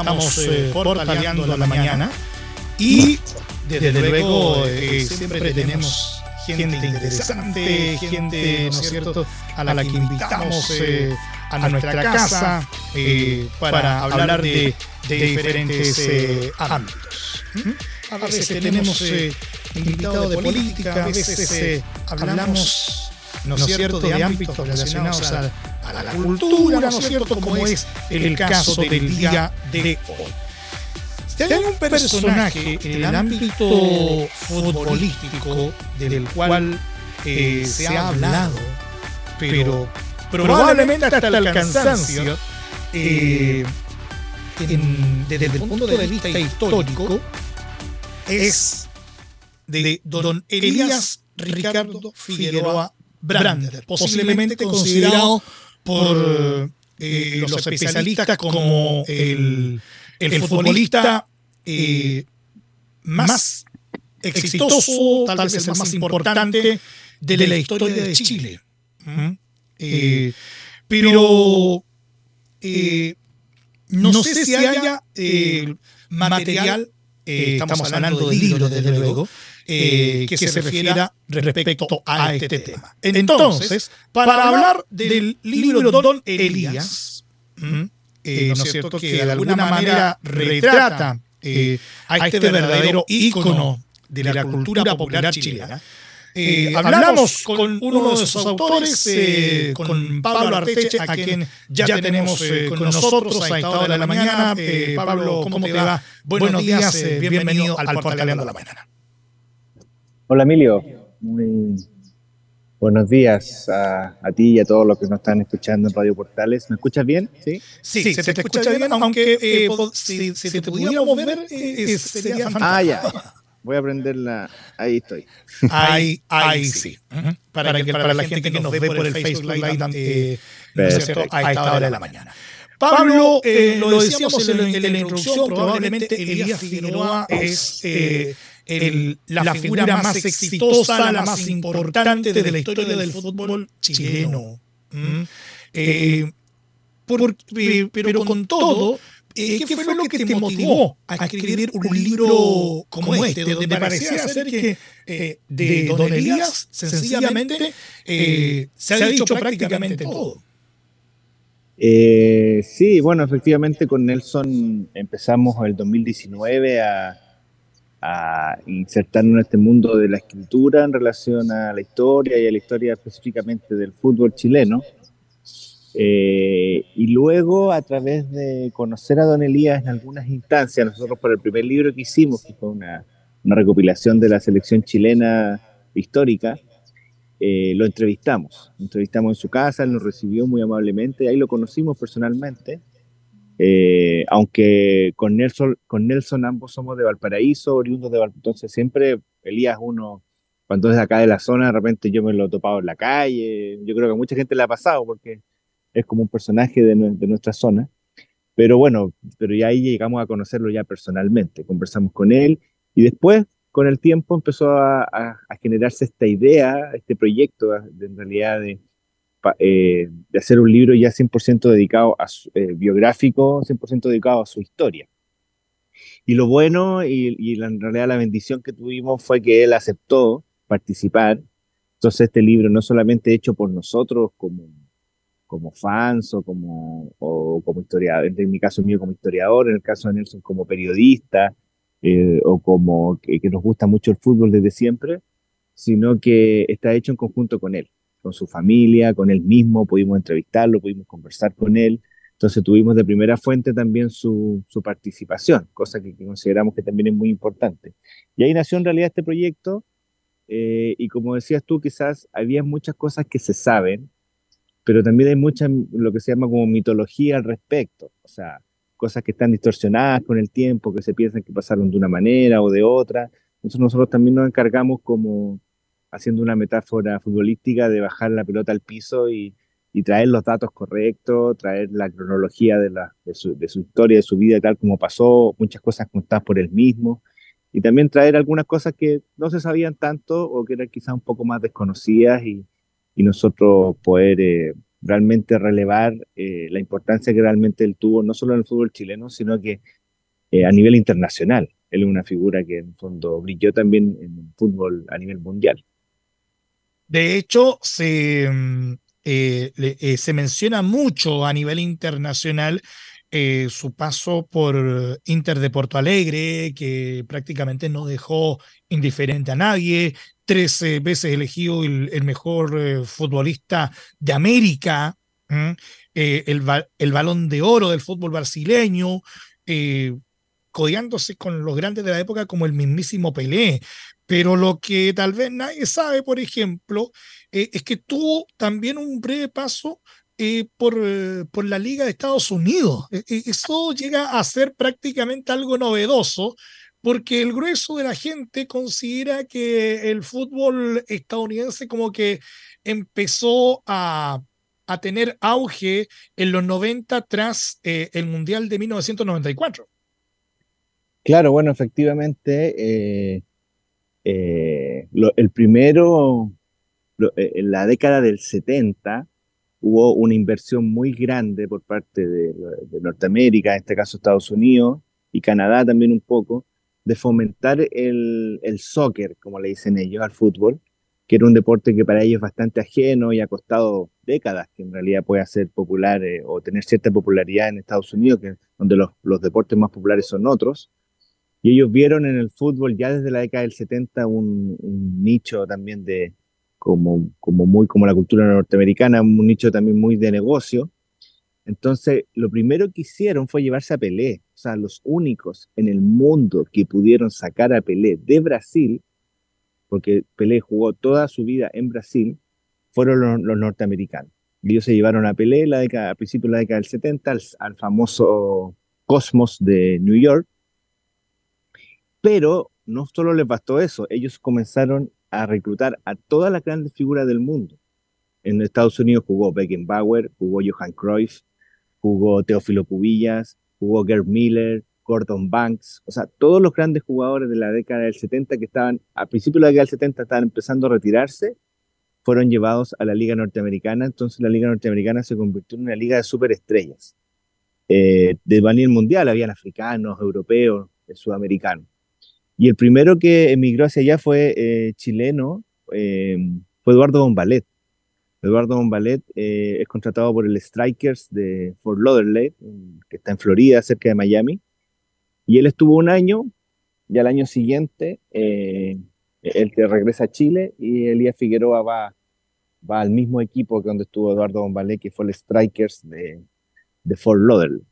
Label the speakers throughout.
Speaker 1: Estamos eh, portaleando la mañana. Y desde luego eh, siempre tenemos gente interesante, gente, ¿no es cierto?, a la que invitamos eh, a nuestra casa para hablar de, diferentes ámbitos. ¿Mm? A veces tenemos invitados de política, a veces hablamos ¿no es cierto?, de ámbitos relacionados a, la cultura, ¿no es cierto?, como es el caso del día de hoy. Si hay un personaje en el ámbito futbolístico del cual eh, se ha hablado, pero probablemente hasta el cansancio, eh, desde el punto de vista histórico, es de don Elías Ricardo Figueroa Brander, posiblemente considerado por eh, eh, los especialistas como el, futbolista eh, más exitoso, tal vez el más importante de la historia de Chile. pero no sé si haya material, estamos hablando del libro, desde luego, eh, que, se refiera respecto a este, este tema. Entonces, para hablar del libro Don Elías, eh, eh, ¿no es cierto?, que de alguna manera retrata a este, este verdadero ícono de la cultura popular chilena, hablamos con uno de sus autores, con Pablo Arteche, a quien ya tenemos con nosotros a esta hora de la mañana. Pablo, ¿cómo te va? Buenos días, bienvenido al Portaleando la Mañana.
Speaker 2: Hola Emilio, muy buenos días a, ti y a todos los que nos están escuchando en Radio Portales. ¿Me escuchas bien?
Speaker 1: Sí, sí, se, te, escucha, bien, aunque eh, si, te pudiéramos ver eh, sería fantástico.
Speaker 2: Ah, ya. Voy a prenderla. Ahí estoy.
Speaker 1: Ahí, ahí sí. para, que, para, la gente que nos ve por el Facebook Live eh, a esta hora de la mañana. Pablo, lo decíamos en, en, la introducción, probablemente Elías Figueroa es la, figura más exitosa, la más importante de la historia del fútbol chileno. ¿Mm? Eh, eh, pero con todo, eh, ¿qué fue lo que te motivó a escribir un libro como este, donde parecía ser que de Don Elías sencillamente se ha dicho prácticamente todo?
Speaker 2: sí, bueno, efectivamente con Nelson empezamos el 2019 a, a insertarnos en este mundo de la escritura en relación a la historia y a la historia específicamente del fútbol chileno. Eh, y luego, a través de conocer a Don Elías en algunas instancias, nosotros por el primer libro que hicimos, que fue una, una recopilación de la selección chilena histórica, eh, lo entrevistamos. Lo entrevistamos en su casa, él nos recibió muy amablemente, ahí lo conocimos personalmente eh, aunque con Nelson, con Nelson ambos somos de Valparaíso, oriundos de Valparaíso, entonces siempre Elías uno, cuando es acá de la zona, de repente yo me lo he topado en la calle, yo creo que a mucha gente le ha pasado porque es como un personaje de, nuestra zona, pero bueno, pero ya ahí llegamos a conocerlo ya personalmente, conversamos con él y después con el tiempo empezó a, a generarse esta idea, este proyecto en realidad de eh, de hacer un libro ya 100% dedicado a su, eh, biográfico, 100% dedicado a su historia. Y lo bueno y, y en realidad la bendición que tuvimos fue que él aceptó participar. Entonces este libro no solamente hecho por nosotros como, como fans o como, o como historiador, en mi caso mío como historiador, en el caso de Nelson como periodista eh, o como que, que nos gusta mucho el fútbol desde siempre, sino que está hecho en conjunto con él con su familia, con él mismo, pudimos entrevistarlo, pudimos conversar con él. Entonces tuvimos de primera fuente también su, participación, cosa que, consideramos que también es muy importante. Y ahí nació en realidad este proyecto eh, y como decías tú, quizás había muchas cosas que se saben, pero también hay mucha, lo que se llama como mitología al respecto, o sea, cosas que están distorsionadas con el tiempo, que se piensan que pasaron de una manera o de otra. Entonces nosotros también nos encargamos como haciendo una metáfora futbolística de bajar la pelota al piso y, traer los datos correctos, traer la cronología de, la, de, su, historia, de su vida, tal como pasó, muchas cosas contadas por él mismo, y también traer algunas cosas que no se sabían tanto o que eran quizás un poco más desconocidas y, nosotros poder eh, realmente relevar eh, la importancia que realmente él tuvo, no solo en el fútbol chileno, sino que eh, a nivel internacional. Él es una figura que en fondo brilló también en el fútbol a nivel mundial.
Speaker 1: De hecho, se, mm, eh, se menciona mucho a nivel internacional su paso por Inter de Porto Alegre, que prácticamente no dejó indiferente a nadie, tres veces elegido el, mejor eh, futbolista de América, eh, el, el, balón de oro del fútbol brasileño, eh, codiándose con los grandes de la época como el mismísimo Pelé. Pero lo que tal vez nadie sabe, por ejemplo, es que tuvo también un breve paso por, por, la Liga de Estados Unidos. E, e, eso llega a ser prácticamente algo novedoso, porque el grueso de la gente considera que el fútbol estadounidense como que empezó a, tener auge en los 90 tras eh, el Mundial de 1994.
Speaker 2: Claro, bueno, efectivamente, eh, eh, el primero, en la década del 70, hubo una inversión muy grande por parte de, Norteamérica, en este caso Estados Unidos, y Canadá también un poco, de fomentar el, soccer, como le dicen ellos, al fútbol, que era un deporte que para ellos es bastante ajeno y ha costado décadas que en realidad pueda ser popular eh, o tener cierta popularidad en Estados Unidos, que, donde los, deportes más populares son otros. Y ellos vieron en el fútbol ya desde la década del 70 un, nicho también de, como, como muy como la cultura norteamericana, un nicho también muy de negocio, entonces, lo primero que hicieron fue llevarse a Pelé, o sea, los únicos en el mundo que pudieron sacar a Pelé de Brasil, porque Pelé jugó toda su vida en Brasil, fueron los, norteamericanos. ellos se llevaron a Pelé la década, a principios de la década del 70 al, famoso Cosmos de New York, pero no solo les bastó eso, ellos comenzaron a reclutar a todas las grandes figuras del mundo. En Estados Unidos jugó Beckenbauer, jugó Johan Cruyff, jugó Teófilo Cubillas, jugó Gerd Miller, Gordon Banks, o sea, todos los grandes jugadores de la década del 70 que estaban, a principios de la década del 70 estaban empezando a retirarse, fueron llevados a la Liga Norteamericana, entonces la Liga Norteamericana se convirtió en una liga de superestrellas. Eh, de nivel mundial, habían africanos, europeos, sudamericanos. Y el primero que emigró hacia allá fue eh, chileno, eh, fue Eduardo Bombalet. Eduardo Bombalet eh, es contratado por el Strikers de Fort Lauderdale, que está en Florida, cerca de Miami. Y él estuvo un año, y al año siguiente, eh, él que regresa a Chile y Elías Figueroa va, al mismo equipo que donde estuvo Eduardo Bombalet, que fue el Strikers de Fort Lauderdale.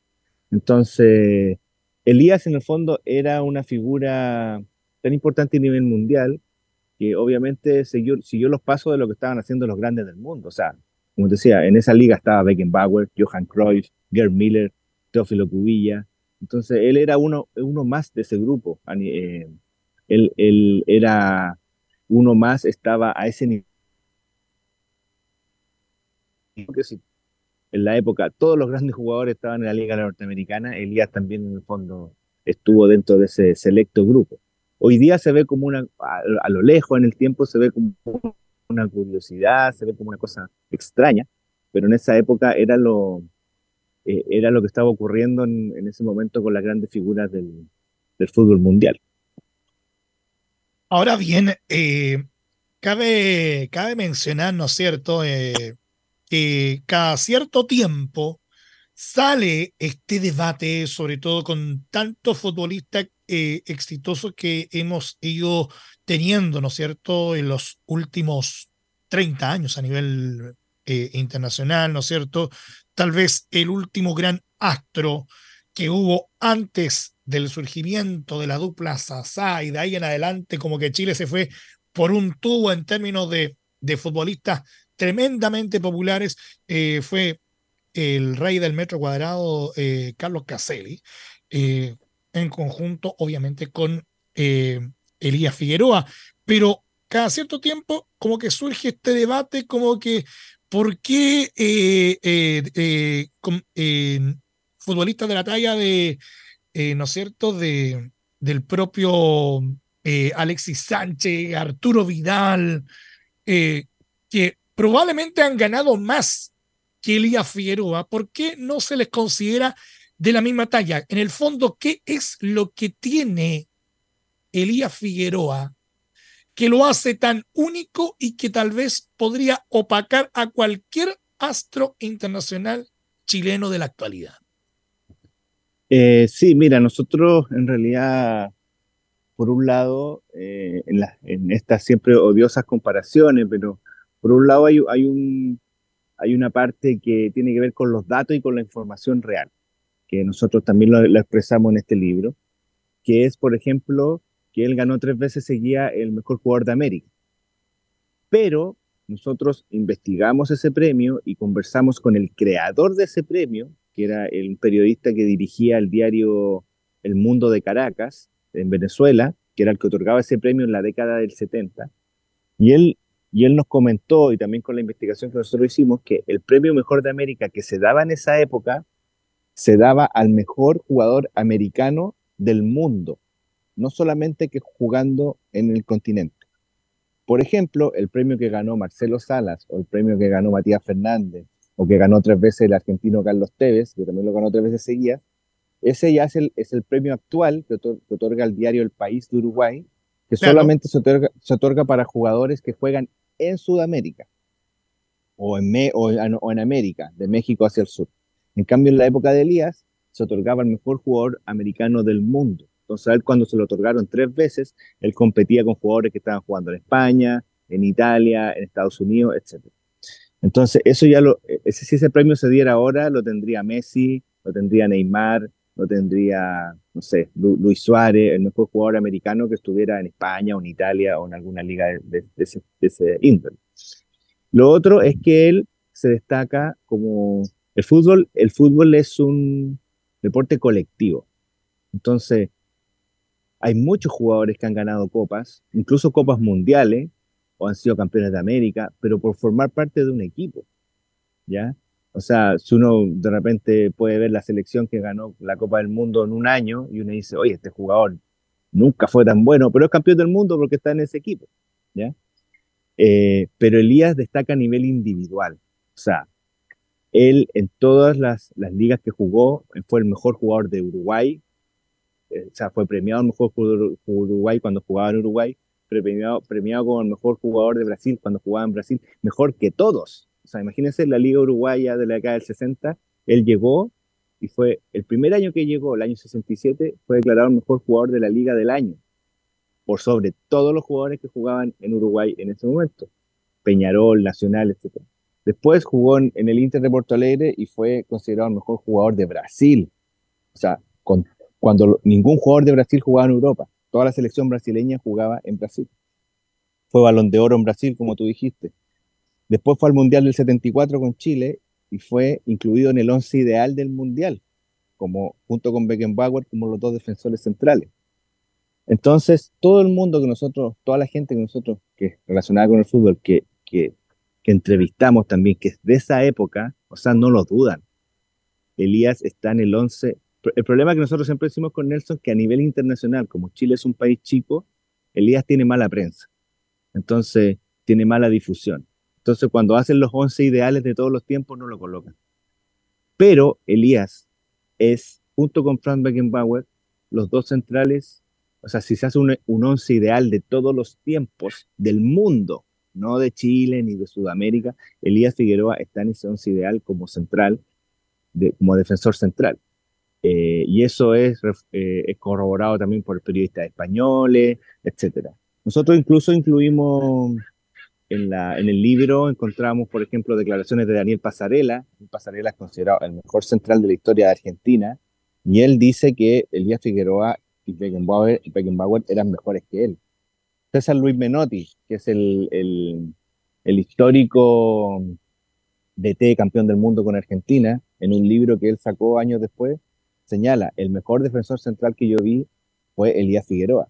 Speaker 2: Entonces, Elías en el fondo era una figura tan importante a nivel mundial que obviamente siguió, los pasos de lo que estaban haciendo los grandes del mundo. O sea, como te decía, en esa liga estaba Beckenbauer, Johan Cruyff, Gerd Miller, Teófilo Cubilla. Entonces, él era uno, uno más de ese grupo. Eh, él, era uno más, estaba a ese nivel. En la época todos los grandes jugadores estaban en la liga norteamericana, Elías también en el fondo estuvo dentro de ese selecto grupo. Hoy día se ve como una, a, lo lejos en el tiempo se ve como una curiosidad, se ve como una cosa extraña, pero en esa época era lo, eh, era lo que estaba ocurriendo en, ese momento con las grandes figuras del, fútbol mundial.
Speaker 1: Ahora bien, eh, cabe, cabe mencionar, ¿no es cierto?, eh, que cada cierto tiempo sale este debate, sobre todo con tantos futbolistas eh, exitosos que hemos ido teniendo, ¿no es cierto?, en los últimos 30 años a nivel eh, internacional, ¿no es cierto? Tal vez el último gran astro que hubo antes del surgimiento de la dupla Sasá y de ahí en adelante como que Chile se fue por un tubo en términos de, de futbolistas tremendamente populares, eh, fue el rey del metro cuadrado, Carlos Caselli, en conjunto, obviamente, con eh, Elías Figueroa. Pero cada cierto tiempo, como que surge este debate, como que, ¿por qué eh, eh, futbolistas de la talla de, ¿no es cierto?, de, del propio Alexis Sánchez, Arturo Vidal, que probablemente han ganado más que Elías Figueroa? ¿Por qué no se les considera de la misma talla? En el fondo, ¿qué es lo que tiene Elías Figueroa que lo hace tan único y que tal vez podría opacar a cualquier astro internacional chileno de la actualidad?
Speaker 2: Eh, sí, mira, nosotros en realidad, por un lado, eh, en, estas siempre odiosas comparaciones, pero por un lado hay, hay una parte que tiene que ver con los datos y con la información real, que nosotros también lo, expresamos en este libro, que es, por ejemplo, que él ganó tres veces seguía el mejor jugador de América. Pero nosotros investigamos ese premio y conversamos con el creador de ese premio, que era el periodista que dirigía el diario El Mundo de Caracas, en Venezuela, que era el que otorgaba ese premio en la década del 70. Y él, y él nos comentó, y también con la investigación que nosotros hicimos, que el premio Mejor de América que se daba en esa época, se daba al mejor jugador americano del mundo, no solamente que jugando en el continente. Por ejemplo, el premio que ganó Marcelo Salas o el premio que ganó Matías Fernández o que ganó tres veces el argentino Carlos Tevez, que también lo ganó tres veces seguidas, ese ya es el, es el premio actual que, otorga el diario El País de Uruguay, que solamente se otorga, se otorga, para jugadores que juegan en Sudamérica o en, o, en, América, de México hacia el sur. En cambio, en la época de Elías, se otorgaba el mejor jugador americano del mundo. Entonces, a él cuando se lo otorgaron tres veces, él competía con jugadores que estaban jugando en España, en Italia, en Estados Unidos, etc. Entonces, eso ya lo, e, si ese premio se diera ahora, lo tendría Messi, lo tendría Neymar, lo tendría, no sé, Luis Suárez, el mejor jugador americano que estuviera en España o en Italia o en alguna liga de, ese, de índole. Lo otro es que él se destaca como el fútbol, el fútbol es un deporte colectivo. Entonces, hay muchos jugadores que han ganado copas, incluso copas mundiales, o han sido campeones de América, pero por formar parte de un equipo, ¿ya? O sea, si uno de repente puede ver la selección que ganó la Copa del Mundo en un año y uno dice, oye, este jugador nunca fue tan bueno, pero es campeón del mundo porque está en ese equipo, ¿ya? Eh, pero Elías destaca a nivel individual, o sea, él en todas las, ligas que jugó fue el mejor jugador de Uruguay, eh, o sea, fue premiado el mejor jugador de Uruguay cuando jugaba en Uruguay, premiado, premiado como el mejor jugador de Brasil cuando jugaba en Brasil, mejor que todos. O sea, imagínense la Liga Uruguaya de la década del 60, él llegó y fue el primer año que llegó, el año 67, fue declarado el mejor jugador de la Liga del año, por sobre todos los jugadores que jugaban en Uruguay en ese momento, Peñarol, Nacional, etc. Después jugó en, el Inter de Porto Alegre y fue considerado el mejor jugador de Brasil. O sea, cuando ningún jugador de Brasil jugaba en Europa. Toda la selección brasileña jugaba en Brasil. Fue balón de oro en Brasil, como tú dijiste. Después fue al Mundial del 74 con Chile y fue incluido en el once ideal del Mundial, como, junto con Beckenbauer como los dos defensores centrales. Entonces, todo el mundo que nosotros, toda la gente que nosotros, que relacionada con el fútbol, que, que, entrevistamos también, que es de esa época, o sea, no lo dudan. Elías está en el 11 el problema que nosotros siempre decimos con Nelson que a nivel internacional, como Chile es un país chico, Elías tiene mala prensa. Entonces, tiene mala difusión. Entonces, cuando hacen los 11 ideales de todos los tiempos, no lo colocan. Pero Elías es, junto con Frank Beckenbauer, los dos centrales, o sea, si se hace un, un once ideal de todos los tiempos del mundo, no de Chile ni de Sudamérica, Elías Figueroa está en ese once ideal como central, como defensor central. Eh, y eso eh, es, corroborado también por periodistas españoles, etcétera. Nosotros incluso incluimos en, la, el libro, encontramos, por ejemplo, declaraciones de Daniel Pasarela. Pasarela es considerado el mejor central de la historia de Argentina, y él dice que Elías Figueroa y Beckenbauer, Beckenbauer eran mejores que él. César Luis Menotti, que es el, el, el histórico DT campeón del mundo con Argentina, en un libro que él sacó años después, señala, el mejor defensor central que yo vi fue Elías Figueroa,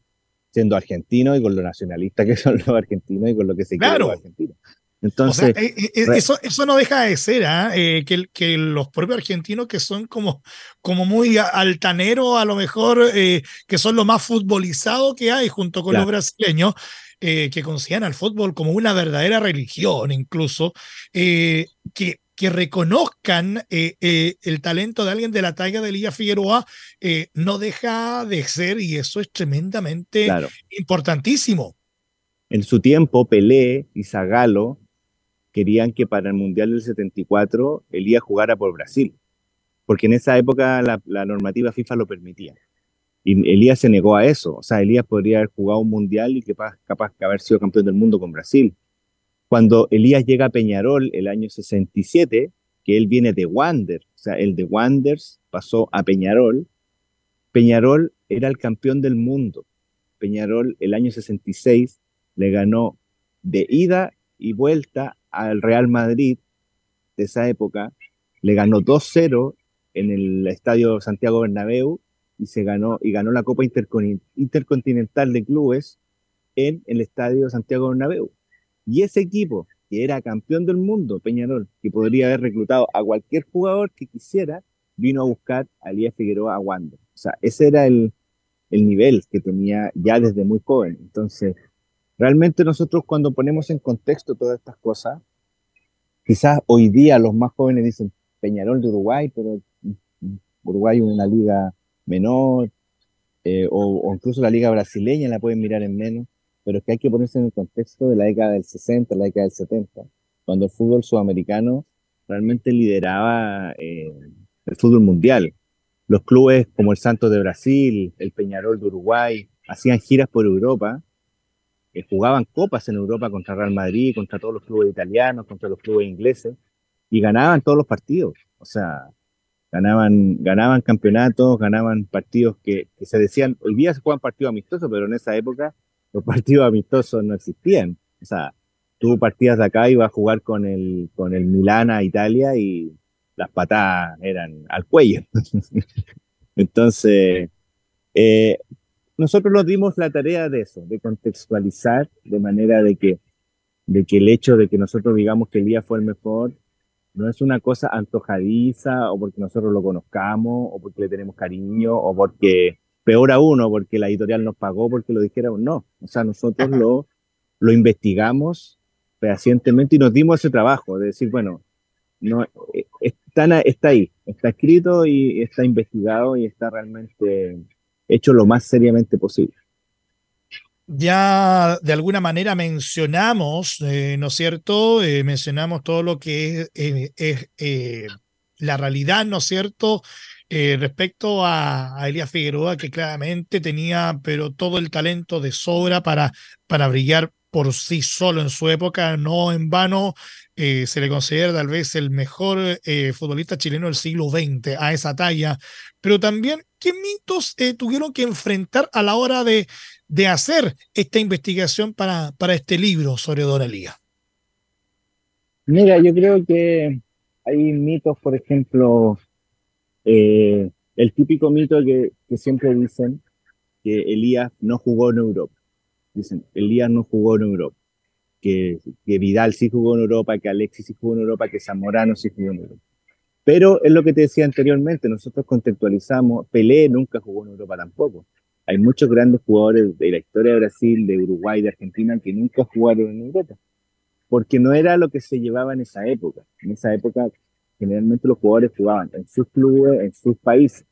Speaker 2: siendo argentino y con lo nacionalista que son los argentinos y con lo que se quiere los argentinos.
Speaker 1: Entonces, eh, eh, eh, eso, eso no deja de ser, ¿ah? que, que los propios argentinos que son como, como muy altaneros, a lo mejor, que son lo más futbolizado que hay junto con los brasileños, que consideran al fútbol como una verdadera religión incluso, que, que reconozcan eh, eh, el talento de alguien de la talla de Elías Figueroa eh, no deja de ser y eso es tremendamente importantísimo.
Speaker 2: En su tiempo, Pelé y Zagalo querían que para el Mundial del 74 Elías jugara por Brasil, porque en esa época la, la normativa FIFA lo permitía. Y Elías se negó a eso. O sea, Elías podría haber jugado un mundial y capaz, capaz de haber sido campeón del mundo con Brasil. Cuando Elías llega a Peñarol el año 67, que él viene de Wander, o sea, el de Wanders pasó a Peñarol, Peñarol era el campeón del mundo. Peñarol el año 66 le ganó de ida y vuelta al Real Madrid de esa época, le ganó 2-0 en el estadio Santiago Bernabéu y se ganó y ganó la Copa Intercontinental de Clubes en el Estadio Santiago Bernabéu. Y ese equipo, que era campeón del mundo, Peñarol, que podría haber reclutado a cualquier jugador que quisiera, vino a buscar a Elías Figueroa a Wander. O sea, ese era el, el nivel que tenía ya desde muy joven. Entonces, realmente nosotros cuando ponemos en contexto todas estas cosas, quizás hoy día los más jóvenes dicen Peñarol de Uruguay, pero Uruguay es una liga menor, eh, o, incluso la liga brasileña la pueden mirar en menos, pero es que hay que ponerse en el contexto de la década del 60, la década del 70, cuando el fútbol sudamericano realmente lideraba eh, el fútbol mundial. Los clubes como el Santos de Brasil, el Peñarol de Uruguay, hacían giras por Europa, eh, jugaban copas en Europa contra Real Madrid, contra todos los clubes italianos, contra los clubes ingleses, y ganaban todos los partidos. O sea, ganaban, ganaban campeonatos, ganaban partidos que, se decían, hoy día se juegan partidos amistosos, pero en esa época los partidos amistosos no existían. O sea, tú partías de acá y ibas a jugar con el, con el Milán a Italia y las patadas eran al cuello. Entonces, eh, nosotros nos dimos la tarea de eso, de contextualizar de manera de que, de que el hecho de que nosotros digamos que el día fue el mejor no es una cosa antojadiza o porque nosotros lo conozcamos o porque le tenemos cariño o porque, peor aún, o porque la editorial nos pagó porque lo dijéramos. No, o sea, nosotros lo, lo investigamos fehacientemente y nos dimos ese trabajo de decir, bueno, no, eh, está, ahí, está escrito y está investigado y está realmente hecho lo más seriamente posible
Speaker 1: ya de alguna manera mencionamos, eh, ¿no es cierto? Eh, mencionamos todo lo que es, eh, la realidad, ¿no es cierto? Respecto a, a, Elías Figueroa, que claramente tenía, pero todo el talento de sobra para, para brillar por sí solo en su época, no en vano. se le considera tal vez el mejor futbolista chileno del siglo XX a esa talla, pero también, ¿qué mitos tuvieron que enfrentar a la hora de, de hacer esta investigación para, para este libro sobre Doralía?
Speaker 2: Mira, yo creo que hay mitos, por ejemplo, eh, el típico mito que, siempre dicen que Elías no jugó en Europa. Dicen, Elías no jugó en Europa. Que, que, Vidal sí jugó en Europa, que Alexis sí jugó en Europa, que Zamorano sí jugó en Europa. Pero es lo que te decía anteriormente, nosotros contextualizamos, Pelé nunca jugó en Europa tampoco hay muchos grandes jugadores de la historia de Brasil, de Uruguay, de Argentina, que nunca jugaron en Europa, porque no era lo que se llevaba en esa época. En esa época, generalmente los jugadores jugaban en sus clubes, en sus países.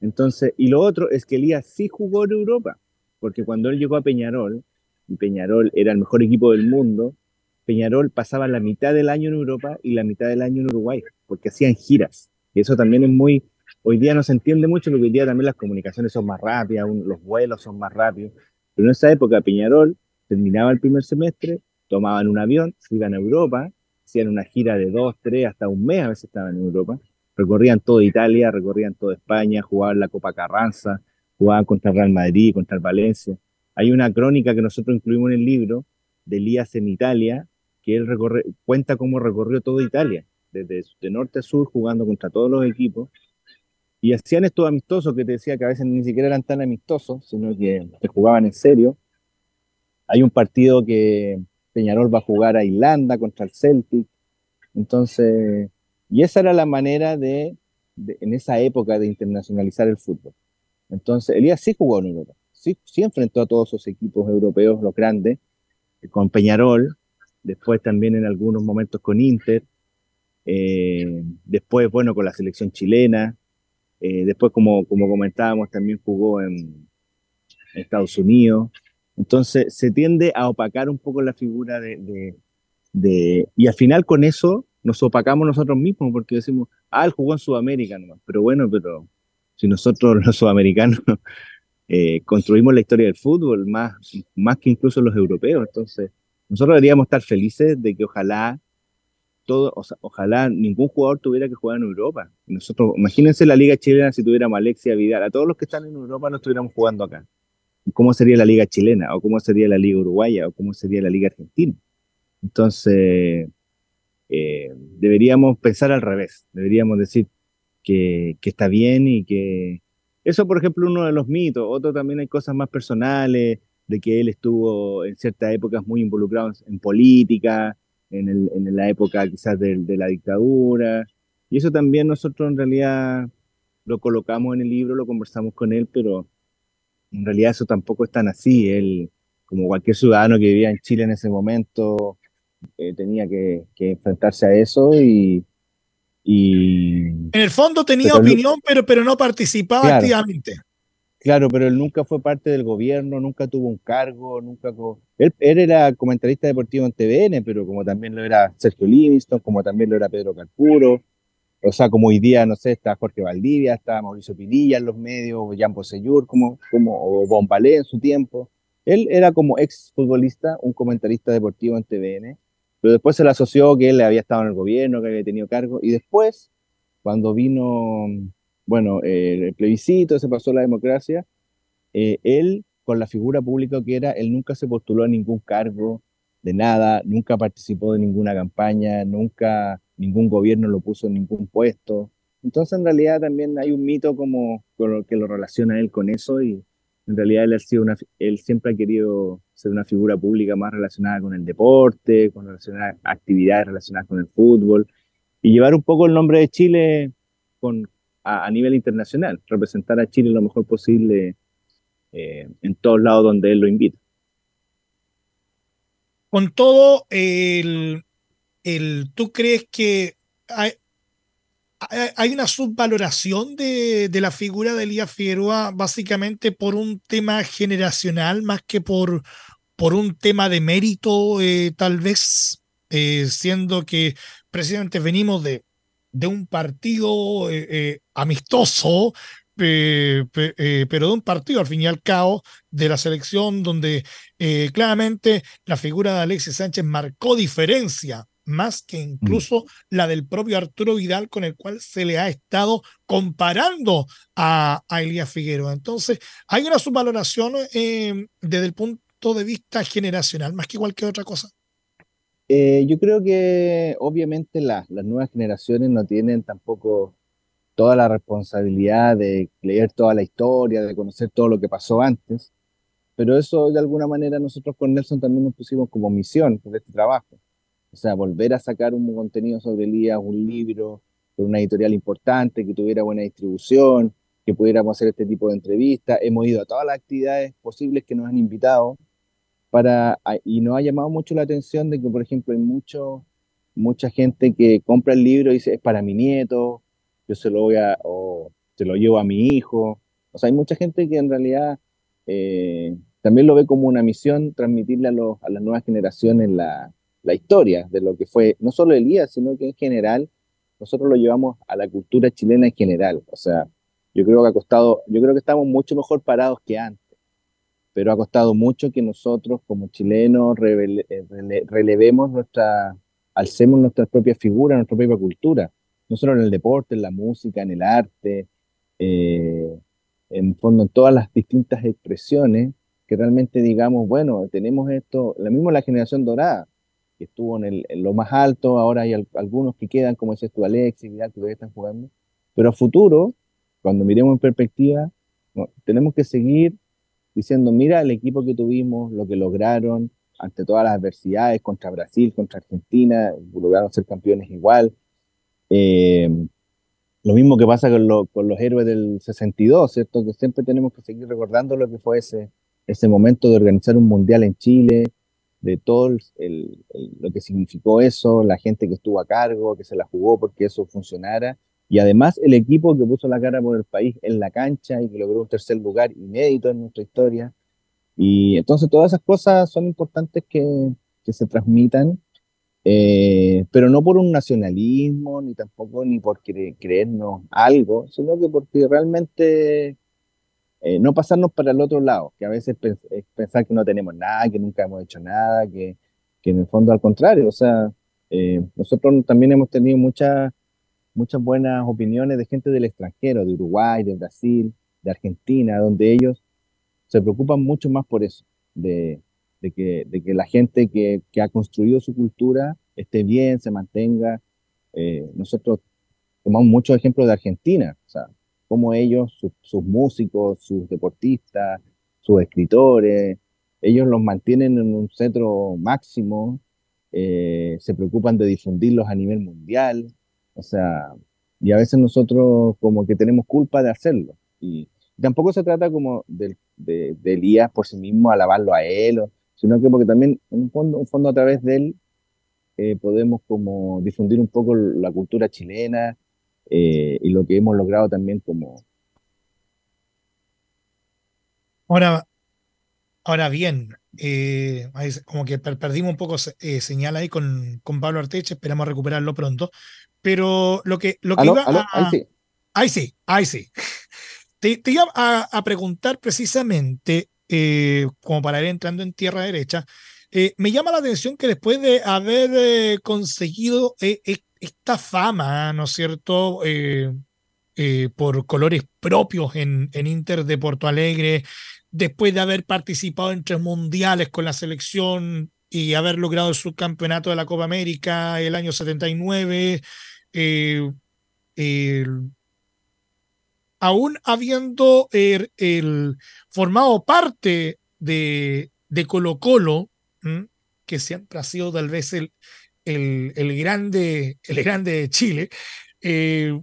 Speaker 2: Entonces, y lo otro es que Elías sí jugó en Europa, porque cuando él llegó a Peñarol, y Peñarol era el mejor equipo del mundo, Peñarol pasaba la mitad del año en Europa y la mitad del año en Uruguay, porque hacían giras. Y eso también es muy Hoy día no se entiende mucho porque hoy día también las comunicaciones son más rápidas, los vuelos son más rápidos. Pero en esa época Peñarol terminaba el primer semestre, tomaban un avión, se iban a Europa, hacían una gira de dos, tres, hasta un mes a veces estaban en Europa, recorrían toda Italia, recorrían toda España, jugaban la Copa Carranza, jugaban contra el Real Madrid, contra el Valencia. Hay una crónica que nosotros incluimos en el libro de Elías en Italia, que él recorre, cuenta cómo recorrió toda Italia, desde de norte a sur, jugando contra todos los equipos, y hacían estos amistosos que te decía que a veces ni siquiera eran tan amistosos, sino que, se jugaban en serio. Hay un partido que Peñarol va a jugar a Irlanda contra el Celtic. Entonces, y esa era la manera de, en esa época, de internacionalizar el fútbol. Entonces, Elías sí jugó en Europa, sí, sí enfrentó a todos esos equipos europeos, los grandes, con Peñarol, después también en algunos momentos con Inter, eh, después, bueno, con la selección chilena, eh, después, como, como comentábamos, también jugó en Estados Unidos. Entonces, se tiende a opacar un poco la figura de, Y al final con eso nos opacamos nosotros mismos, porque decimos, ah, él jugó en Sudamérica nomás. Pero bueno, pero si nosotros los sudamericanos eh, construimos la historia del fútbol más, más que incluso los europeos, entonces nosotros deberíamos estar felices de que ojalá todo, ojalá ningún jugador tuviera que jugar en Europa. Nosotros, imagínense la liga chilena si tuviéramos Alexia Vidal, a todos los que están en Europa no estuviéramos jugando acá. ¿Cómo sería la liga chilena? ¿O cómo sería la liga uruguaya? ¿O cómo sería la liga argentina? Entonces, eh, deberíamos pensar al revés. Deberíamos decir que, que está bien y que... Eso, por ejemplo, uno de los mitos. Otro también hay cosas más personales, de que él estuvo en ciertas épocas muy involucrado en política, en, el, en la época quizás de, de, la dictadura. Y eso también nosotros en realidad lo colocamos en el libro, lo conversamos con él, pero en realidad eso tampoco es tan así. Él, como cualquier ciudadano que vivía en Chile en ese momento, eh, tenía que, que, enfrentarse a eso y, y...
Speaker 1: En el fondo tenía opinión, pero, pero no participaba activamente.
Speaker 2: Claro, pero él nunca fue parte del gobierno, nunca tuvo un cargo, nunca... Él, él, era comentarista deportivo en TVN, pero como también lo era Sergio Livingston, como también lo era Pedro Carpuro, o sea, como hoy día, no sé, está Jorge Valdivia, está Mauricio Pinilla en los medios, o Jan Poseyur, como, como, o Bombalé en su tiempo. Él era como ex futbolista, un comentarista deportivo en TVN, pero después se le asoció que él había estado en el gobierno, que había tenido cargo, y después, cuando vino bueno, el plebiscito, se pasó la democracia, eh, él, con la figura pública que era, él nunca se postuló a ningún cargo de nada, nunca participó de ninguna campaña, nunca ningún gobierno lo puso en ningún puesto. Entonces, en realidad, también hay un mito como que lo relaciona él con eso y en realidad él, ha sido una, él siempre ha querido ser una figura pública más relacionada con el deporte, con relacionadas, actividades relacionadas con el fútbol y llevar un poco el nombre de Chile con, a, nivel internacional, representar a Chile lo mejor posible eh, en todos lados donde él lo invita.
Speaker 1: Con todo, el, ¿tú crees que hay, una subvaloración de, la figura de Elías Figueroa básicamente por un tema generacional más que por, un tema de mérito, eh, tal vez, eh, siendo que precisamente venimos de, un partido eh, amistoso, pero de un partido al fin y al cabo de la selección donde claramente la figura de Alexis Sánchez marcó diferencia más que incluso mm. la del propio Arturo Vidal con el cual se le ha estado comparando a, a Elías Figueroa. Entonces, hay una subvaloración desde el punto de vista generacional, más que cualquier otra cosa.
Speaker 2: Eh, yo creo que obviamente las nuevas generaciones no tienen tampoco toda la responsabilidad de leer toda la historia, de conocer todo lo que pasó antes, pero eso de alguna manera nosotros con Nelson también nos pusimos como misión de este trabajo. O sea, volver a sacar un contenido sobre Elías, un libro, con una editorial importante, que tuviera buena distribución, que pudiéramos hacer este tipo de entrevistas. Hemos ido a todas las actividades posibles que nos han invitado para, y nos ha llamado mucho la atención de que, por ejemplo, hay mucho, mucha gente que compra el libro y dice, es para mi nieto, yo se lo voy a, o se lo llevo a mi hijo. O sea, hay mucha gente que en realidad eh, también lo ve como una misión transmitirle a, los, a las nuevas generaciones la, la historia de lo que fue, no solo Elías, sino que en general, nosotros lo llevamos a la cultura chilena en general. O sea, yo creo que ha costado, yo creo que estamos mucho mejor parados que antes pero ha costado mucho que nosotros como chilenos eh, relevemos nuestra, alcemos nuestras propias figuras, nuestra propia cultura, no solo en el deporte, en la música, en el arte, eh, en fondo en todas las distintas expresiones, que realmente digamos, bueno, tenemos esto, la misma la generación dorada, que estuvo en, el, lo más alto, ahora hay algunos que quedan, como dices tú, Alex y Vidal, que todavía están jugando, pero a futuro, cuando miremos en perspectiva, tenemos que seguir diciendo, mira el equipo que tuvimos, lo que lograron ante todas las adversidades contra Brasil, contra Argentina, lograron ser campeones igual. Eh, lo mismo que pasa con, con, los héroes del 62, ¿cierto? Que siempre tenemos que seguir recordando lo que fue ese, ese momento de organizar un mundial en Chile, de todo lo que significó eso, la gente que estuvo a cargo, que se la jugó porque eso funcionara, y además el equipo que puso la cara por el país en la cancha y que logró un tercer lugar inédito en nuestra historia. Y entonces todas esas cosas son importantes que, se transmitan, eh, pero no por un nacionalismo, ni tampoco ni por creernos algo, sino que porque realmente eh, no pasarnos para el otro lado, que a veces es pensar que no tenemos nada, que nunca hemos hecho nada, que, que en el fondo al contrario, o sea, eh, nosotros también hemos tenido muchas muchas buenas opiniones de gente del extranjero, de Uruguay, de Brasil, de Argentina, donde ellos se preocupan mucho más por eso, de, de, que, de que, la gente que, que, ha construido su cultura esté bien, se mantenga. Eh, nosotros tomamos muchos ejemplos de Argentina, o sea, como ellos, sus músicos, sus deportistas, sus escritores, ellos los mantienen en un centro máximo, eh, se preocupan de difundirlos a nivel mundial, o sea, y a veces nosotros como que tenemos culpa de hacerlo. Y tampoco se trata como de, de, Elías por sí mismo, alabarlo a él, sino que porque también en un fondo, un fondo a través de él eh, podemos como difundir un poco la cultura chilena, eh, y lo que hemos logrado también como...
Speaker 1: Ahora, ahora bien, eh, como que perdimos un poco eh, señal ahí con, con Pablo Arteche, esperamos recuperarlo pronto, pero lo que, lo que iba a... Ahí sí, ahí sí, ahí sí. Te, iba a, preguntar precisamente, como para ir entrando en tierra derecha, me llama la atención que después de haber conseguido esta fama, ¿no es cierto? Eh, eh, por colores propios en, Inter de Porto Alegre, después de haber participado en tres mundiales con la selección y haber logrado el subcampeonato de la Copa América el año 79, eh, aún habiendo er, formado parte de, de Colo Colo, que siempre ha sido tal vez el, el, grande, el grande de Chile. Eh,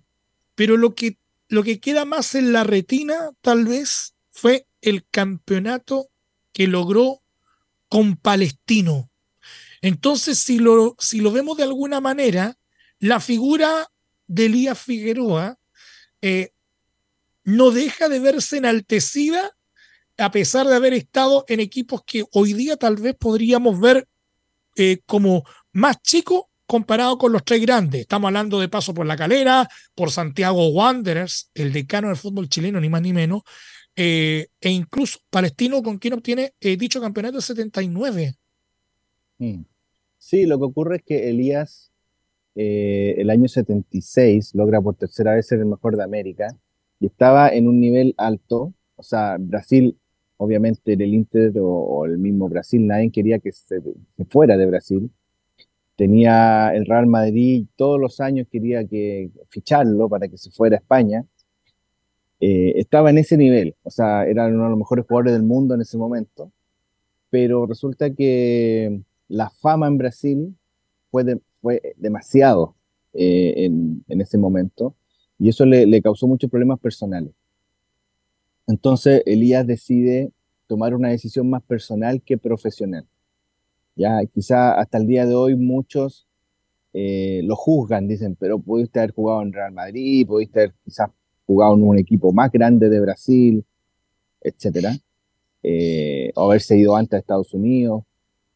Speaker 1: pero lo que, lo que queda más en la retina, tal vez, fue el campeonato que logró con Palestino. Entonces, si lo, si lo vemos de alguna manera, la figura de Elías Figueroa eh, no deja de verse enaltecida a pesar de haber estado en equipos que hoy día tal vez podríamos ver eh, como más chico comparado con los tres grandes. Estamos hablando de paso por la calera, por Santiago Wanderers, el decano del fútbol chileno, ni más ni menos, eh, e incluso Palestino, con quien obtiene eh, dicho campeonato de 79.
Speaker 2: Mm. Sí, lo que ocurre es que Elías, eh, el año 76, logra por tercera vez ser el mejor de América y estaba en un nivel alto. O sea, Brasil, obviamente, en el Inter o, el mismo Brasil, nadie quería que se fuera de Brasil tenía el Real Madrid, todos los años quería que ficharlo para que se fuera a España. Eh, estaba en ese nivel, o sea, era uno de los mejores jugadores del mundo en ese momento, pero resulta que la fama en Brasil fue, demasiado eh, en, ese momento y eso le causó muchos problemas personales. Entonces Elías decide tomar una decisión más personal que profesional. Ya, quizá hasta el día de hoy muchos eh, lo juzgan, dicen, pero pudiste haber jugado en Real Madrid, pudiste haber quizás jugado en un equipo más grande de Brasil, etcétera, eh, o haberse ido antes a Estados Unidos,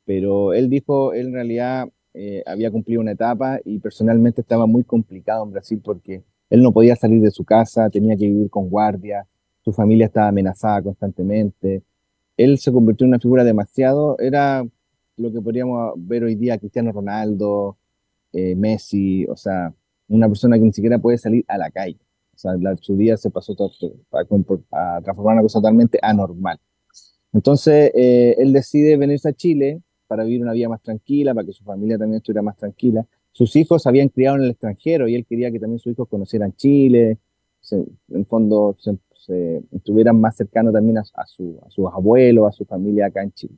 Speaker 2: pero él dijo, él en realidad eh, había cumplido una etapa y personalmente estaba muy complicado en Brasil porque él no podía salir de su casa, tenía que vivir con guardia, su familia estaba amenazada constantemente, él se convirtió en una figura demasiado, era lo que podríamos ver hoy día Cristiano Ronaldo, eh, Messi, o sea, una persona que ni siquiera puede salir a la calle. O sea, su día se pasó a, a, transformar en una cosa totalmente anormal. Entonces, eh, él decide venirse a Chile para vivir una vida más tranquila, para que su familia también estuviera más tranquila. Sus hijos habían criado en el extranjero y él quería que también sus hijos conocieran Chile, en el fondo se, estuvieran más cercanos también a sus abuelos, a su familia acá en Chile.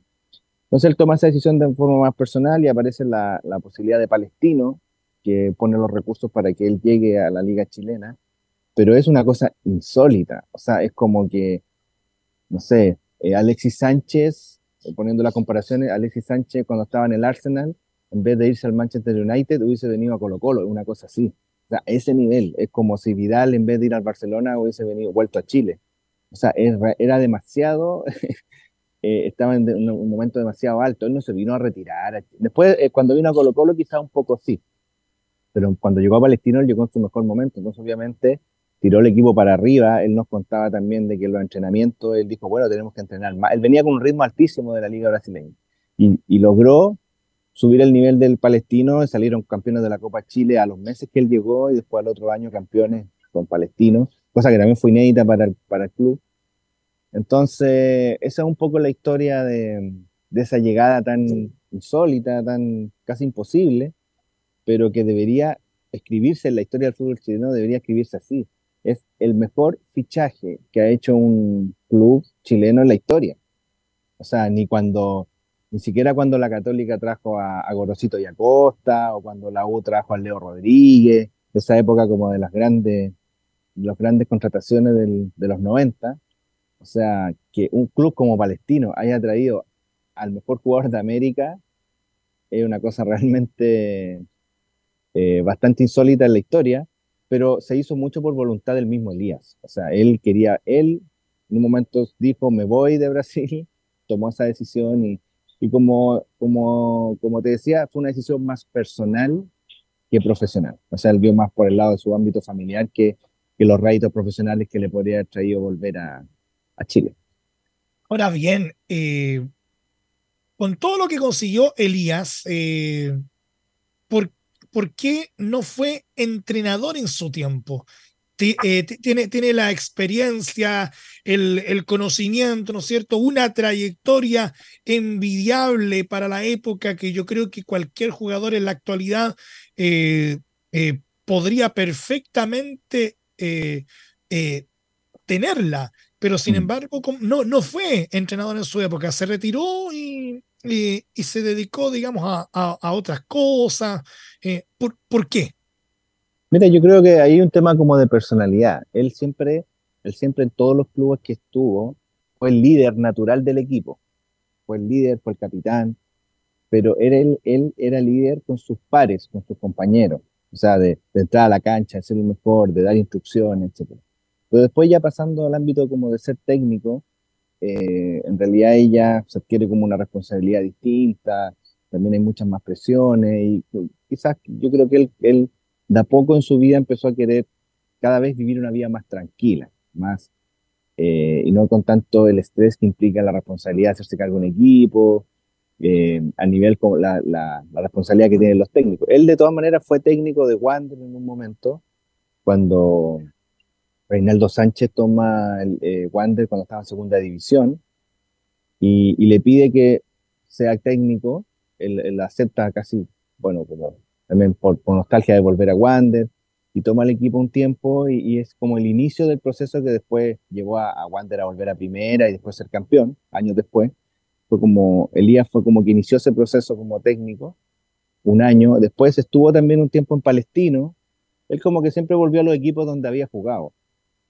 Speaker 2: Entonces él toma esa decisión de forma más personal y aparece la, la posibilidad de Palestino, que pone los recursos para que él llegue a la liga chilena, pero es una cosa insólita, o sea, es como que, no sé, eh, Alexis Sánchez poniendo las comparaciones, Alexis Sánchez cuando estaba en el Arsenal, en vez de irse al Manchester United, hubiese venido a Colo Colo, una cosa así. O sea, ese nivel, es como si Vidal en vez de ir al Barcelona hubiese venido, vuelto a Chile. O sea, era, demasiado, eh, estaba en un, momento demasiado alto, él no se vino a retirar. Después, eh, cuando vino a Colo Colo, quizá un poco sí, pero cuando llegó a Palestino, él llegó en su mejor momento, entonces obviamente tiró el equipo para arriba, él nos contaba también de que los entrenamientos, él dijo, bueno, tenemos que entrenar más. Él venía con un ritmo altísimo de la liga brasileña y, logró subir el nivel del palestino, salieron campeones de la Copa Chile a los meses que él llegó y después al otro año campeones con Palestino, cosa que también fue inédita para el, para el club. Entonces, esa es un poco la historia de, esa llegada tan insólita, tan casi imposible, pero que debería escribirse en la historia del fútbol chileno, debería escribirse así es el mejor fichaje que ha hecho un club chileno en la historia. O sea, ni cuando, ni siquiera cuando la Católica trajo a, Gorosito y Acosta, o cuando la U trajo a Leo Rodríguez, esa época como de las grandes, las grandes contrataciones de los 90. O sea, que un club como Palestino haya traído al mejor jugador de América es una cosa realmente eh, bastante insólita en la historia pero se hizo mucho por voluntad del mismo Elías. O sea, él quería, él en un momento dijo, me voy de Brasil, tomó esa decisión y, y como, como, como te decía, fue una decisión más personal que profesional. O sea, él vio más por el lado de su ámbito familiar que, que los réditos profesionales que le podría haber traído volver a, Chile.
Speaker 1: Ahora bien, eh, con todo lo que consiguió Elías, eh, ¿por qué no fue entrenador en su tiempo. Eh, tiene, tiene la experiencia, el, conocimiento, ¿no es cierto? Una trayectoria envidiable para la época que yo creo que cualquier jugador en la actualidad podría perfectamente tenerla. Pero sin mm. embargo, no, no fue entrenador en su época, se retiró y, y, se dedicó, digamos, a, a, otras cosas. Eh, ¿por, ¿por, qué?
Speaker 2: Mira, yo creo que hay un tema como de personalidad. Él siempre, él siempre en todos los clubes que estuvo, fue el líder natural del equipo. Fue el líder, fue el capitán, pero él, él era líder con sus pares, con sus compañeros. O sea, de, de entrar a la cancha, de ser el mejor, de dar instrucciones, etc. Pero después ya pasando al ámbito como de ser técnico, eh, en realidad ella se adquiere como una responsabilidad distinta, también hay muchas más presiones y quizás yo creo que él, él de a poco en su vida empezó a querer cada vez vivir una vida más tranquila, más eh, y no con tanto el estrés que implica la responsabilidad de hacerse cargo de un equipo, eh, a nivel como la, la, la, responsabilidad que tienen los técnicos. Él de todas maneras fue técnico de Wander en un momento, cuando Reinaldo Sánchez toma el eh, Wander cuando estaba en segunda división y, le pide que sea técnico. Él, acepta casi, bueno, también por, nostalgia de volver a Wander y toma el equipo un tiempo y, es como el inicio del proceso que después llevó a, Wander a volver a primera y después ser campeón, años después. Fue como, Elías fue como que inició ese proceso como técnico un año. Después estuvo también un tiempo en Palestino. Él como que siempre volvió a los equipos donde había jugado.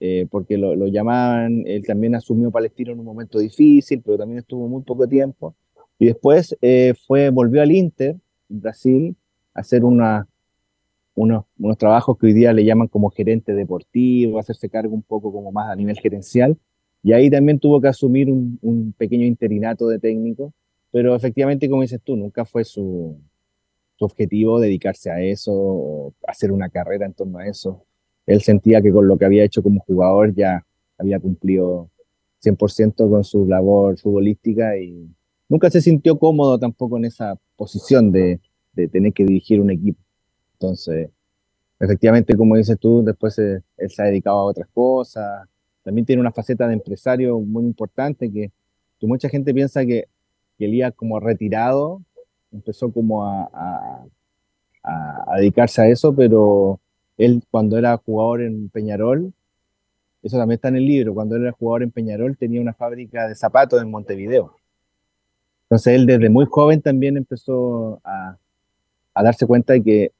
Speaker 2: Eh, porque lo, llamaban, él también asumió Palestino en un momento difícil, pero también estuvo muy poco tiempo. Y después eh, fue, volvió al Inter, Brasil, a hacer una, unos, unos trabajos que hoy día le llaman como gerente deportivo, hacerse cargo un poco como más a nivel gerencial. Y ahí también tuvo que asumir un, un pequeño interinato de técnico, pero efectivamente, como dices tú, nunca fue su, su objetivo dedicarse a eso hacer una carrera en torno a eso él sentía que con lo que había hecho como jugador ya había cumplido 100% con su labor futbolística y nunca se sintió cómodo tampoco en esa posición de, de tener que dirigir un equipo. Entonces, efectivamente, como dices tú, después él se ha dedicado a otras cosas. También tiene una faceta de empresario muy importante que, que mucha gente piensa que, que Elías como retirado empezó como a, a, a dedicarse a eso, pero él cuando era jugador en Peñarol, eso también está en el libro, cuando era jugador en Peñarol tenía una fábrica de zapatos en Montevideo. Entonces él desde muy joven también empezó a, darse cuenta de que,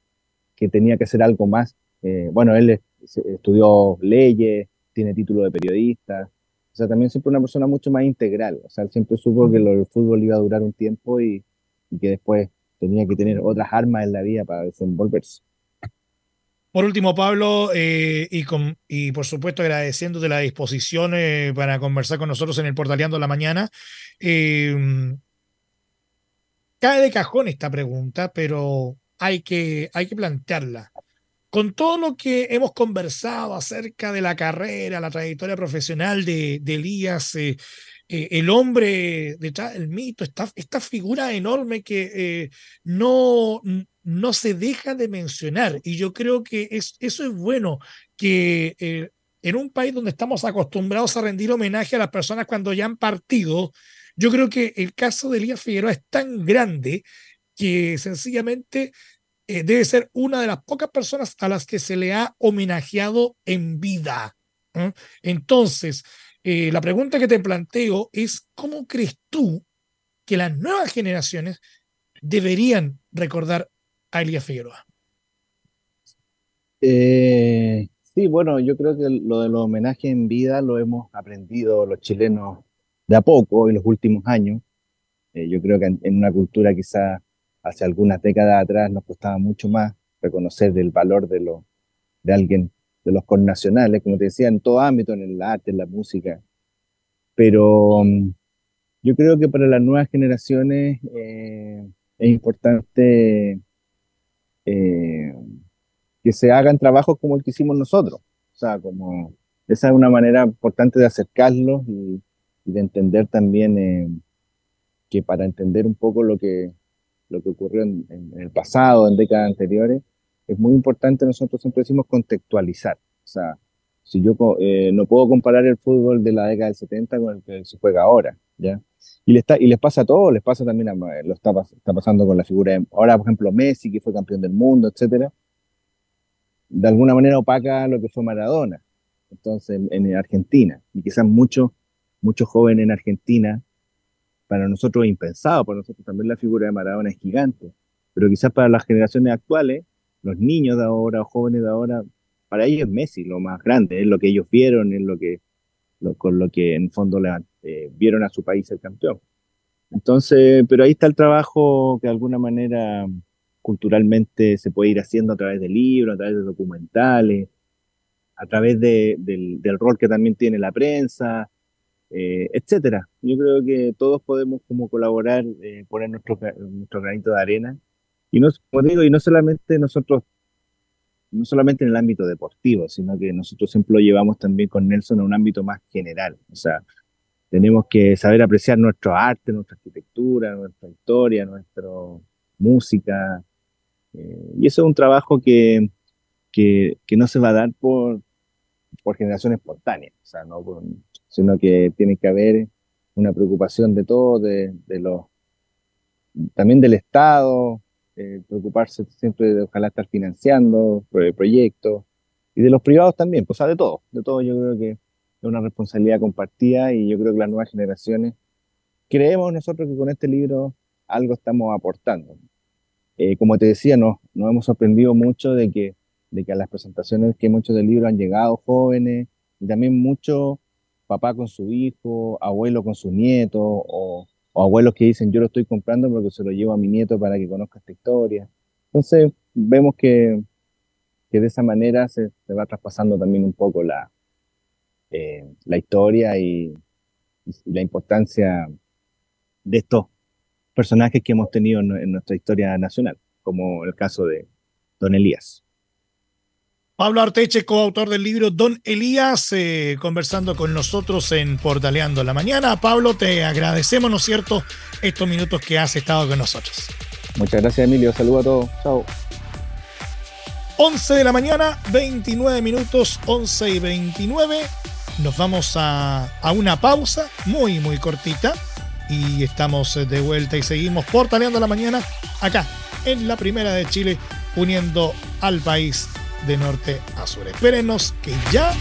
Speaker 2: tenía que hacer algo más. Eh, bueno, él estudió leyes, tiene título de periodista, O sea, también siempre una persona mucho más integral. O sea, él siempre supo que el fútbol iba a durar un tiempo y, y que después tenía que tener otras armas en la vida para desenvolverse.
Speaker 1: Por último, Pablo, eh, y, con, y por supuesto agradeciéndote la disposición eh, para conversar con nosotros en el Portaleando la Mañana. Eh, cae de cajón esta pregunta, pero hay que, hay que plantearla. Con todo lo que hemos conversado acerca de la carrera, la trayectoria profesional de, Elías, el hombre detrás del mito, esta, esta figura enorme que no, no se deja de mencionar. Y yo creo que es, eso es bueno, que eh, en un país donde estamos acostumbrados a rendir homenaje a las personas cuando ya han partido, yo creo que el caso de Elías Figueroa es tan grande que sencillamente eh, debe ser una de las pocas personas a las que se le ha homenajeado en vida. Entonces, eh, la pregunta que te planteo es, ¿cómo crees tú que las nuevas generaciones deberían recordar a Elías Figueroa?
Speaker 2: Eh, sí, bueno, yo creo que lo de los homenajes en vida lo hemos aprendido los chilenos de a poco en los últimos años. Eh, yo creo que en, una cultura quizás hace algunas décadas atrás nos costaba mucho más reconocer el valor de, lo, de alguien, de los connacionales, como te decía, en todo ámbito, en el arte, en la música. Pero mm, yo creo que para las nuevas generaciones eh, es importante eh, que se hagan trabajos como el que hicimos nosotros. O sea, como esa es una manera importante de acercarlos y, de entender también eh, que para entender un poco lo que, lo que ocurrió en, el pasado, en décadas anteriores, es muy importante, nosotros siempre decimos contextualizar. O sea, si yo eh, no puedo comparar el fútbol de la década del 70 con el que se juega ahora, ¿ya? Y, les, está, y les pasa a todos, les pasa también a, lo está, está pasando con la figura de, ahora por ejemplo Messi, que fue campeón del mundo, etcétera, de alguna manera opaca lo que fue Maradona, entonces en, Argentina, y quizás muchos muchos jóvenes en Argentina, para nosotros impensado, para nosotros también la figura de Maradona es gigante, pero quizás para las generaciones actuales, los niños de ahora o jóvenes de ahora, para ellos es Messi lo más grande, es lo que ellos vieron, es lo que, con lo que en fondo le, eh, vieron a su país el campeón. Entonces, pero ahí está el trabajo que de alguna manera culturalmente se puede ir haciendo a través de libros, a través de documentales, a través de, del, rol que también tiene la prensa, eh, etcétera. Yo creo que todos podemos como colaborar, eh, poner nuestro, nuestro granito de arena. Y no, como digo, y no solamente nosotros, no solamente en el ámbito deportivo, sino que nosotros siempre lo llevamos también con Nelson a un ámbito más general. O sea, tenemos que saber apreciar nuestro arte, nuestra arquitectura, nuestra historia, nuestra música. Eh, y eso es un trabajo que, que, no se va a dar por, por generación espontánea, o sea, no sino que tiene que haber una preocupación de todo, de, de los, también del Estado, eh, preocuparse siempre de ojalá estar financiando proyectos, y de los privados también, pues, o sea, de todo, de todo yo creo que es una responsabilidad compartida y yo creo que las nuevas generaciones creemos nosotros que con este libro algo estamos aportando. Eh, como te decía, nos, nos hemos sorprendido mucho de que, de que a las presentaciones que muchos del libro han llegado jóvenes y también muchos papá con su hijo, abuelo con su nieto o, abuelos que dicen yo lo estoy comprando porque se lo llevo a mi nieto para que conozca esta historia. Entonces vemos que, que de esa manera se, se va traspasando también un poco la, eh, la historia y, la importancia de estos personajes que hemos tenido en, nuestra historia nacional, como el caso de Don Elías.
Speaker 1: Pablo Arteche, coautor del libro Don Elías, eh, conversando con nosotros en Portaleando la Mañana. Pablo, te agradecemos, ¿no es cierto?, estos minutos que has estado con nosotros.
Speaker 2: Muchas gracias, Emilio. Saludos a todos. Chao.
Speaker 1: 11 de la mañana, 29 minutos, 11 y 29. Nos vamos a, una pausa muy, muy cortita y estamos de vuelta y seguimos portaleando la mañana acá en la primera de Chile, uniendo al país de norte a sur. Espérenos que ya